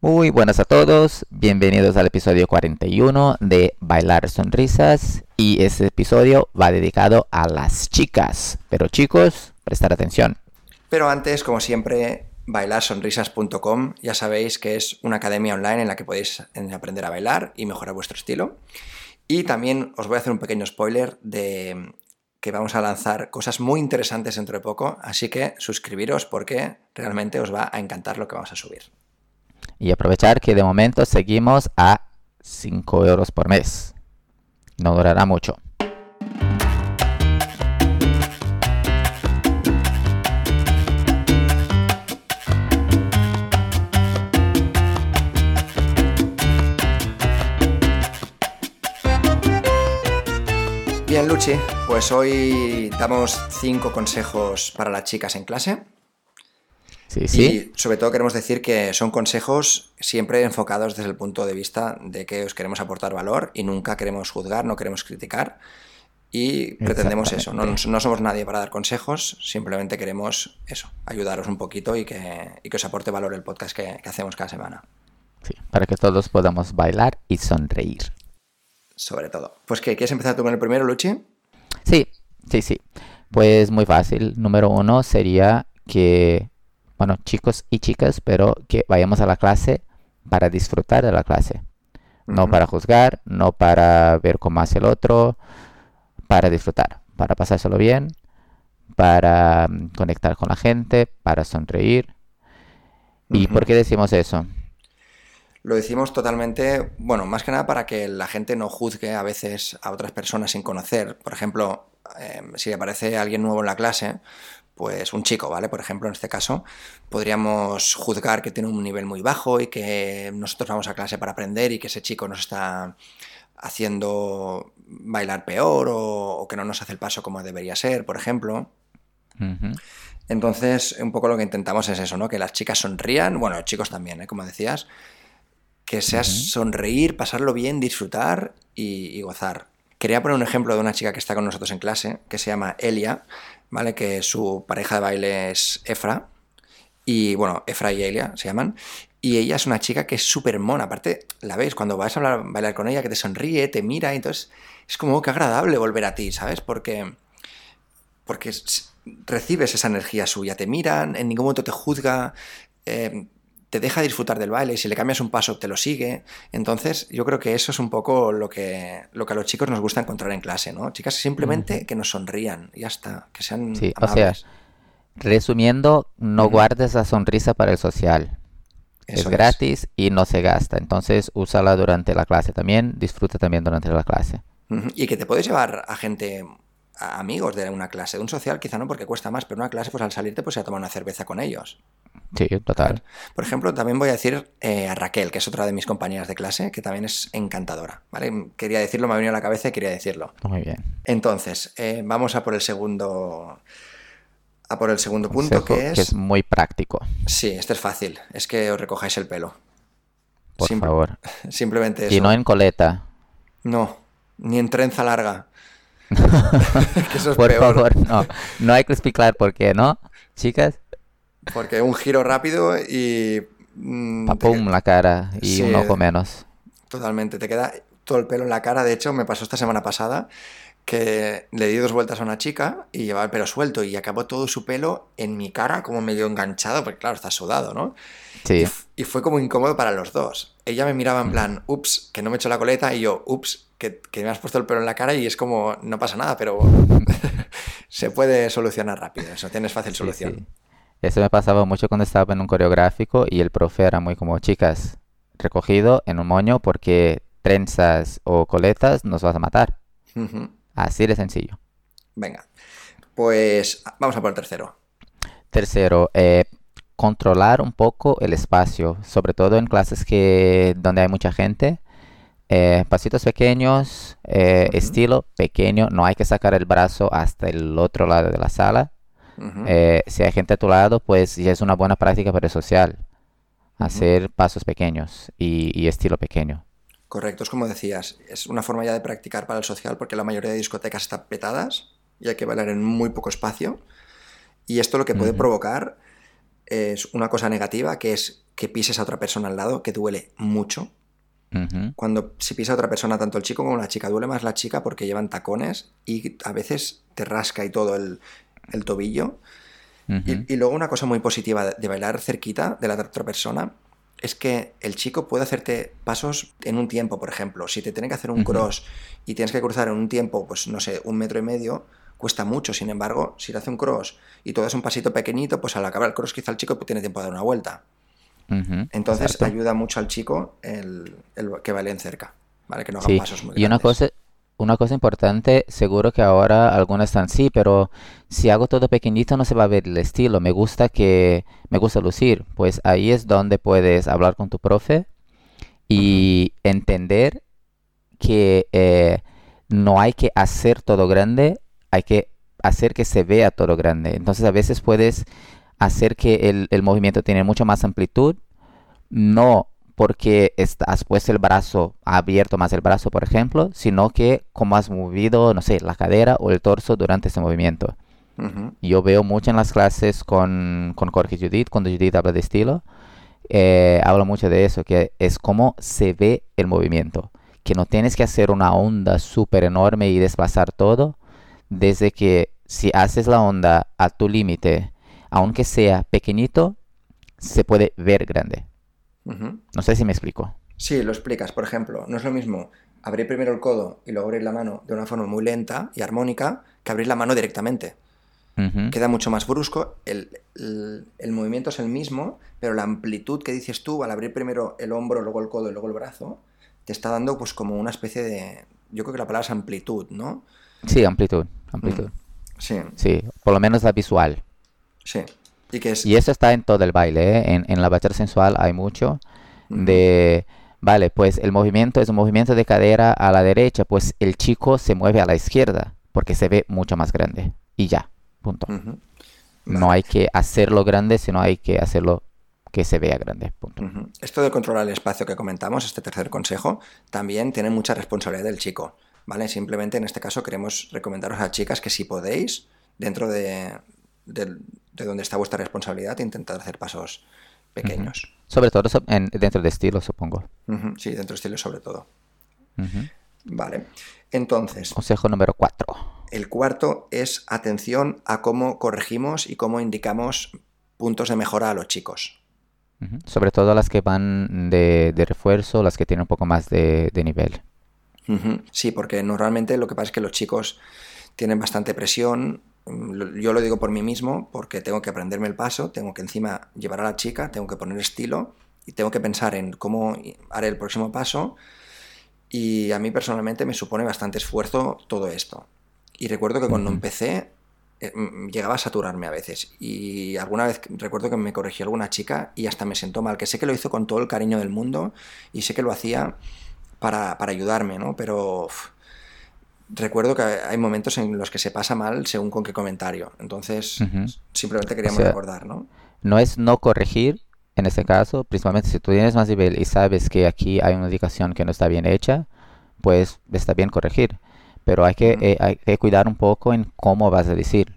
Muy buenas a todos, bienvenidos al episodio 41 de Bailar Sonrisas y este episodio va dedicado a las chicas. Pero chicos, prestar atención. Pero antes, como siempre, bailarsonrisas.com ya sabéis que es una academia online en la que podéis aprender a bailar y mejorar vuestro estilo. Y también os voy a hacer un pequeño spoiler de que vamos a lanzar cosas muy interesantes dentro de poco, así que suscribiros porque realmente os va a encantar lo que vamos a subir. Y aprovechar que de momento seguimos a 5 euros por mes. No durará mucho. Bien, Luchi, pues hoy damos cinco consejos para las chicas en clase. Sí, sí. Y sobre todo queremos decir que son consejos siempre enfocados desde el punto de vista de que os queremos aportar valor y nunca queremos juzgar, no queremos criticar. Y pretendemos eso, no, no somos nadie para dar consejos, simplemente queremos eso, ayudaros un poquito y que, y que os aporte valor el podcast que, que hacemos cada semana. Sí, para que todos podamos bailar y sonreír. Sobre todo. Pues ¿qué? ¿Quieres empezar tú con el primero, Luchi? Sí, sí, sí. Pues muy fácil. Número uno sería que, bueno, chicos y chicas, pero que vayamos a la clase para disfrutar de la clase. No para juzgar, no para ver cómo hace el otro, para disfrutar, para pasárselo bien, para mm, conectar con la gente, para sonreír. ¿Y por qué decimos eso? Lo decimos totalmente, bueno, más que nada para que la gente no juzgue a veces a otras personas sin conocer. Por ejemplo, eh, si aparece alguien nuevo en la clase, pues un chico, ¿vale? Por ejemplo, en este caso, podríamos juzgar que tiene un nivel muy bajo y que nosotros vamos a clase para aprender y que ese chico nos está haciendo bailar peor o, o que no nos hace el paso como debería ser, por ejemplo. Entonces, un poco lo que intentamos es eso, ¿no? Que las chicas sonrían, bueno, los chicos también, ¿eh? Como decías, que sea sonreír, pasarlo bien, disfrutar y, y gozar. Quería poner un ejemplo de una chica que está con nosotros en clase, que se llama Elia, ¿vale? Que su pareja de baile es Efra. Y bueno, Efra y Elia se llaman. Y ella es una chica que es súper mona. Aparte, la ves cuando vas a bailar con ella, que te sonríe, te mira. Y entonces es como que agradable volver a ti, ¿sabes? Porque porque recibes esa energía suya, te miran, en ningún momento te juzga, eh, te deja disfrutar del baile, y si le cambias un paso te lo sigue. Entonces, yo creo que eso es un poco lo que, lo que a los chicos nos gusta encontrar en clase, ¿no? Chicas simplemente que nos sonrían, y ya está, que sean Sí, o sea, resumiendo, no guardes la sonrisa para el social. es gratis y no se gasta. Entonces, úsala durante la clase también. Disfruta también durante la clase. Y que te puedes llevar a gente, amigos de una clase, de un social quizá no porque cuesta más, pero una clase pues al salirte pues a tomar una cerveza con ellos. Sí, total. Por ejemplo, también voy a decir eh, a Raquel, que es otra de mis compañeras de clase, que también es encantadora, ¿vale? Quería decirlo, me ha venido a la cabeza y quería decirlo. Muy bien. Entonces, eh, vamos a por el segundo. A por el segundo punto, Consejo que es. muy práctico. Sí, este es fácil. Es que os recojáis el pelo. Por Simple- favor. Simplemente eso. Y no en coleta. No, ni en trenza larga. que eso es Por peor. favor, no. No hay que explicar por qué, ¿no? Chicas, Porque un giro rápido y. mm, te- papum la cara y Sí, un ojo menos. Totalmente, te queda todo el pelo en la cara. De hecho, me pasó esta semana pasada que le di dos vueltas a una chica y llevaba el pelo suelto y acabó todo su pelo en mi cara como medio enganchado, porque claro, está sudado, ¿no? Sí, y fue como incómodo para los dos. Ella me miraba en plan, ups, que no me he hecho la coleta y yo, ups, que, que me has puesto el pelo en la cara y es como, no pasa nada, pero se puede solucionar rápido, eso tienes fácil sí, solución. sí. Eso me pasaba mucho cuando estaba en un coreográfico y el profe era muy como, chicas, recogido en un moño porque trenzas o coletas nos vas a matar. Así de sencillo. Venga, pues vamos a por el tercero. Tercero, eh, controlar un poco el espacio, sobre todo en clases que donde hay mucha gente. Eh, pasitos pequeños, eh, estilo pequeño, no hay que sacar el brazo hasta el otro lado de la sala. Eh, si hay gente a tu lado, pues ya es una buena práctica para el social. Hacer pasos pequeños y, y estilo pequeño. Correcto, es como decías, es una forma ya de practicar para el social porque la mayoría de discotecas están petadas y hay que bailar en muy poco espacio. Y esto lo que puede provocar es una cosa negativa, que es que pises a otra persona al lado, que duele mucho. Cuando si pisa a otra persona, tanto el chico como la chica, duele más la chica porque llevan tacones y a veces te rasca y todo el, el tobillo. Y, y luego una cosa muy positiva de, de bailar cerquita de la otra persona es que el chico puede hacerte pasos en un tiempo, por ejemplo. Si te tiene que hacer un cross y tienes que cruzar en un tiempo, pues no sé, un metro y medio, cuesta mucho. Sin embargo, si le hace un cross y todo es un pasito pequeñito, pues al acabar el cross quizá el chico tiene tiempo de dar una vuelta. Entonces Exacto. ayuda mucho al chico el, el que bailen cerca, ¿vale? Que no hagan Sí, pasos muy y una grandes. cosa, una cosa importante, seguro que ahora algunas están sí, pero si hago todo pequeñito no se va a ver el estilo. Me gusta que, me gusta lucir. Pues ahí es donde puedes hablar con tu profe y entender que eh, no hay que hacer todo grande, hay que hacer que se vea todo grande. Entonces a veces puedes hacer que el, el movimiento tiene mucho más amplitud, no porque has puesto el brazo, abierto más el brazo, por ejemplo, sino que como has movido, no sé, la cadera o el torso durante ese movimiento. Yo veo mucho en las clases con, con Jorge Judith, cuando Judith habla de estilo, eh, habla mucho de eso, que es cómo se ve el movimiento, que no tienes que hacer una onda súper enorme y desplazar todo, desde que si haces la onda a tu límite, aunque sea pequeñito, se puede ver grande. No sé si me explico. Sí, lo explicas. Por ejemplo, no es lo mismo abrir primero el codo y luego abrir la mano de una forma muy lenta y armónica que abrir la mano directamente. Queda mucho más brusco, el, el- el movimiento es el mismo, pero la amplitud que dices tú al abrir primero el hombro, luego el codo y luego el brazo, te está dando pues como una especie de... Yo creo que la palabra es amplitud, ¿no? Sí, amplitud, amplitud. Sí, Sí, por lo menos la visual. sí. Y que es... Y eso está en todo el baile, ¿eh? En, en la bachata sensual hay mucho de, vale, pues el movimiento es un movimiento de cadera a la derecha, pues el chico se mueve a la izquierda porque se ve mucho más grande. Y ya, punto. No hay que hacerlo grande, sino hay que hacerlo que se vea grande, punto. Esto de controlar el espacio que comentamos, este tercer consejo, también tiene mucha responsabilidad del chico, ¿vale? Simplemente en este caso queremos recomendaros a chicas que si podéis, dentro de, de donde está vuestra responsabilidad, intentad hacer pasos pequeños. Sobre todo en- dentro de estilo, supongo. Sí, dentro de estilo sobre todo. Vale. Entonces, Consejo número 4. el cuarto es atención a cómo corregimos y cómo indicamos puntos de mejora a los chicos. Sobre todo las que van de, de refuerzo, las que tienen un poco más de, de nivel. Sí, porque normalmente lo que pasa es que los chicos tienen bastante presión. Mm, Yo lo digo por mí mismo, porque tengo que aprenderme el paso, tengo que encima llevar a la chica, tengo que poner estilo y tengo que pensar en cómo haré el próximo paso. Y a mí personalmente me supone bastante esfuerzo todo esto. Y recuerdo que cuando empecé eh, mm, llegaba a saturarme a veces. Y alguna vez recuerdo que me corrigió alguna chica y hasta me sentó mal, que sé que lo hizo con todo el cariño del mundo y sé que lo hacía para, para ayudarme, ¿no? Pero uf, recuerdo que hay momentos en los que se pasa mal según con qué comentario. Entonces, simplemente queríamos O sea, recordar, ¿no? No es no corregir, en este caso, principalmente si tú tienes más nivel y sabes que aquí hay una indicación que no está bien hecha, pues está bien corregir. Pero hay que, eh, hay que cuidar un poco en cómo vas a decir.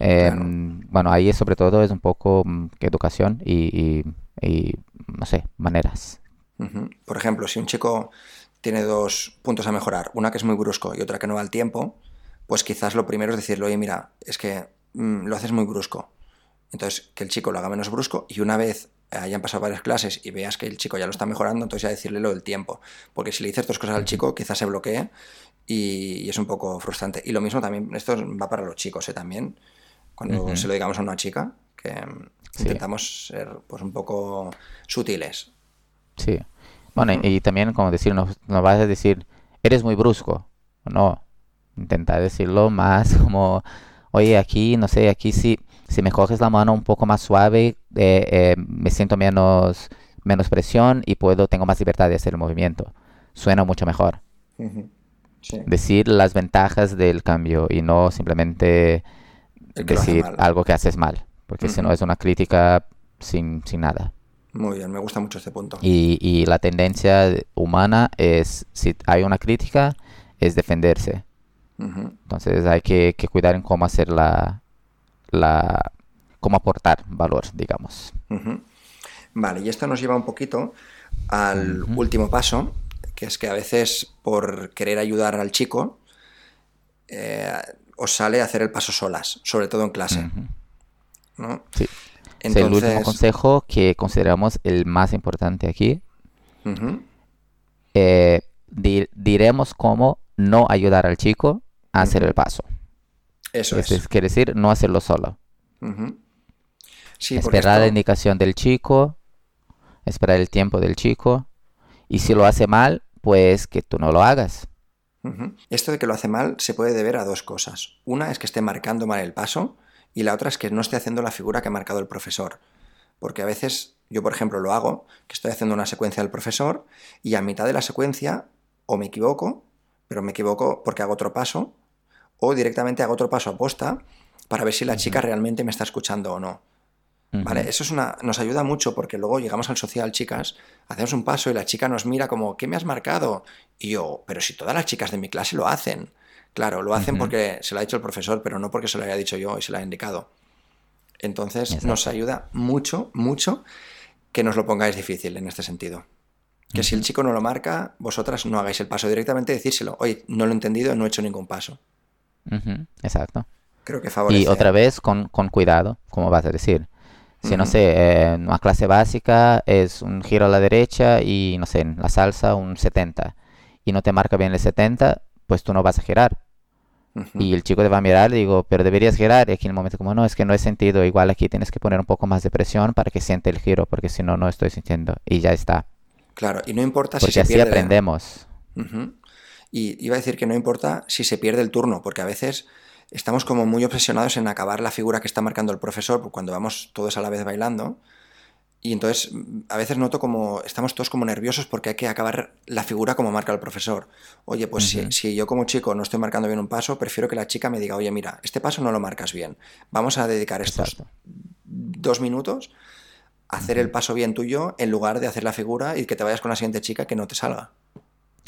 Em, Bueno, ahí sobre todo es un poco mm, educación y, y- y, no sé, maneras. Ujú. Por ejemplo, si un chico tiene dos puntos a mejorar, una que es muy brusco y otra que no va al tiempo, pues quizás lo primero es decirle, oye, mira, es que mm, lo haces muy brusco. Entonces, que el chico lo haga menos brusco y una vez hayan pasado varias clases y veas que el chico ya lo está mejorando, entonces ya decirle lo del tiempo. Porque si le dices dos cosas al chico, quizás se bloquee y, y es un poco frustrante. Y lo mismo también, esto va para los chicos, ¿eh? También, cuando se lo digamos a una chica, que Sí. intentamos ser pues un poco sutiles. Sí. Bueno, y- también como decir, no, no vas a decir, eres muy brusco. No. Intentar decirlo más como, oye, aquí, no sé, aquí sí, si me coges la mano un poco más suave, eh, eh, me siento menos, menos presión y puedo, tengo más libertad de hacer el movimiento. Suena mucho mejor. Sí. Decir las ventajas del cambio y no simplemente decir algo que haces mal, porque si no es una crítica sin, sin nada. Muy bien, me gusta mucho este punto. Y, y la tendencia humana es, si hay una crítica, es defenderse. Entonces hay que, que cuidar en cómo hacer la, la, cómo aportar valor, digamos. Vale, y esto nos lleva un poquito al último paso, que es que a veces por querer ayudar al chico, eh, os sale hacer el paso solas, sobre todo en clase. ¿no? Sí. Es el último consejo que consideramos el más importante aquí. Eh, diremos cómo no ayudar al chico a hacer el paso. Eso es. Quiere decir no hacerlo solo. esperar la indicación del chico, esperar el tiempo del chico. Y si lo hace mal, pues que tú no lo hagas. Esto de que lo hace mal se puede deber a dos cosas. Una es que esté marcando mal el paso y la otra es que no esté haciendo la figura que ha marcado el profesor. Porque a veces yo, por ejemplo, lo hago, que estoy haciendo una secuencia del profesor y a mitad de la secuencia o me equivoco, pero me equivoco porque hago otro paso, o directamente hago otro paso aposta para ver si la chica realmente me está escuchando o no. ¿Vale? Eso es una, nos ayuda mucho porque luego llegamos al social, chicas, hacemos un paso y la chica nos mira como, ¿qué me has marcado? Y yo, pero si todas las chicas de mi clase lo hacen. Claro, lo hacen porque se lo ha dicho el profesor, pero no porque se lo haya dicho yo y se lo ha indicado. Entonces nos ayuda mucho, mucho que nos lo pongáis difícil en este sentido. Que si el chico no lo marca, vosotras no hagáis el paso directamente, decírselo, oye, no lo he entendido, no he hecho ningún paso. Exacto. Creo que favorece. Y otra vez con, cuidado, como vas a decir. Si no sé, en una clase básica es un giro a la derecha y no sé, en la salsa un 70 y no te marca bien el 70, pues tú no vas a girar. Y el chico te va a mirar, digo, pero deberías girar. Y aquí en el momento como, no, es que no he sentido. Igual aquí tienes que poner un poco más de presión para que siente el giro, porque si no, no estoy sintiendo. Y ya está. Claro, y no importa si se así aprendemos. Y iba a decir que no importa si se pierde el turno, porque a veces estamos como muy obsesionados en acabar la figura que está marcando el profesor cuando vamos todos a la vez bailando. Y entonces a veces noto como estamos todos como nerviosos porque hay que acabar la figura como marca el profesor. Oye, pues si, yo como chico no estoy marcando bien un paso, prefiero que la chica me diga, oye, mira, este paso no lo marcas bien. Vamos a dedicar estos dos minutos hacer el paso bien tuyo en lugar de hacer la figura y que te vayas con la siguiente chica que no te salga.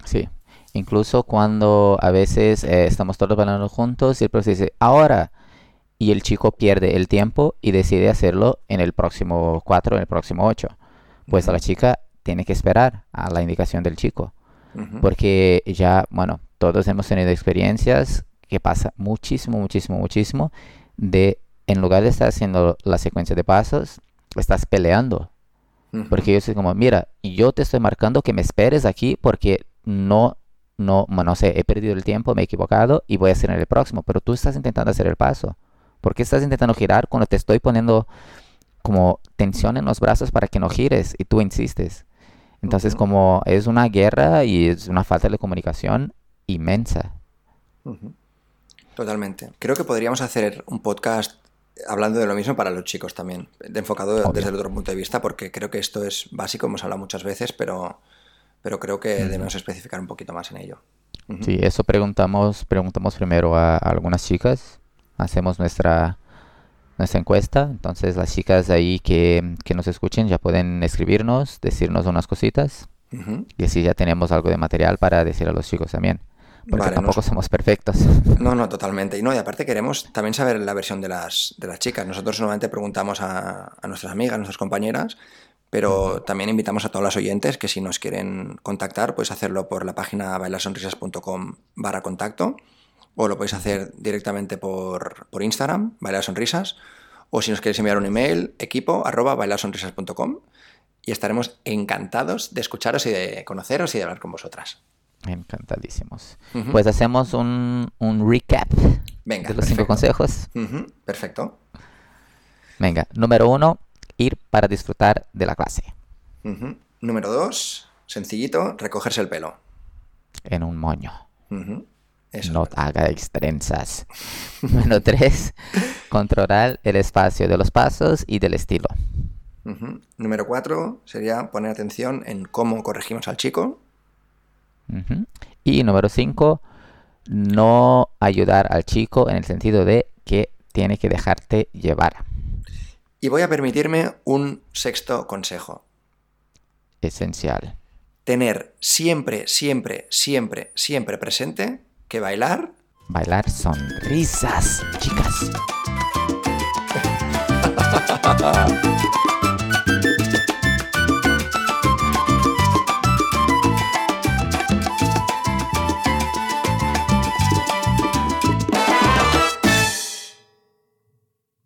Sí, incluso cuando a veces eh, estamos todos bailando juntos y el profesor dice, ahora, y el chico pierde el tiempo y decide hacerlo en el próximo 4, en el próximo 8. Pues a la chica tiene que esperar a la indicación del chico. Porque ya, bueno, todos hemos tenido experiencias que pasa muchísimo, muchísimo, muchísimo de en lugar de estar haciendo la secuencia de pasos, estás peleando. Porque yo soy como, mira, yo te estoy marcando que me esperes aquí porque no, no, no sé, he perdido el tiempo, me he equivocado y voy a hacer en el próximo, pero tú estás intentando hacer el paso. ¿Por qué estás intentando girar cuando te estoy poniendo como tensión en los brazos para que no gires y tú insistes? Entonces, como es una guerra y es una falta de comunicación inmensa. Totalmente. Creo que podríamos hacer un podcast hablando de lo mismo para los chicos también, enfocado desde el otro punto de vista, porque creo que esto es básico, hemos hablado muchas veces, pero, pero creo que debemos especificar un poquito más en ello. Sí, eso preguntamos, preguntamos primero a, algunas chicas, hacemos nuestra, nuestra encuesta, entonces las chicas ahí que, que nos escuchen ya pueden escribirnos, decirnos unas cositas, y así ya tenemos algo de material para decir a los chicos también. Porque tampoco somos perfectos. No, no, totalmente. Y no, y aparte queremos también saber la versión de las, de las chicas. Nosotros normalmente preguntamos a, nuestras amigas, a nuestras compañeras, pero también invitamos a todas las oyentes que si nos quieren contactar, puedes hacerlo por la página bailarsonrisas.com barra contacto, o lo podéis hacer directamente por, por Instagram, bailarsonrisas, o si nos queréis enviar un email, equipo arroba bailarsonrisas.com, y estaremos encantados de escucharos y de conoceros y de hablar con vosotras. Encantadísimos. Pues hacemos un, recap Venga, de los cinco consejos. Perfecto. Venga, número uno, ir para disfrutar de la clase. Número dos, sencillito, recogerse el pelo. En un moño. No haga extrensas. Número tres, controlar el espacio de los pasos y del estilo. Número cuatro sería poner atención en cómo corregimos al chico y número 5, no ayudar al chico en el sentido de que tiene que dejarte llevar. Y voy a permitirme un sexto consejo. Esencial. Tener siempre, siempre, siempre, siempre presente que bailar. Bailar sonrisas, chicas.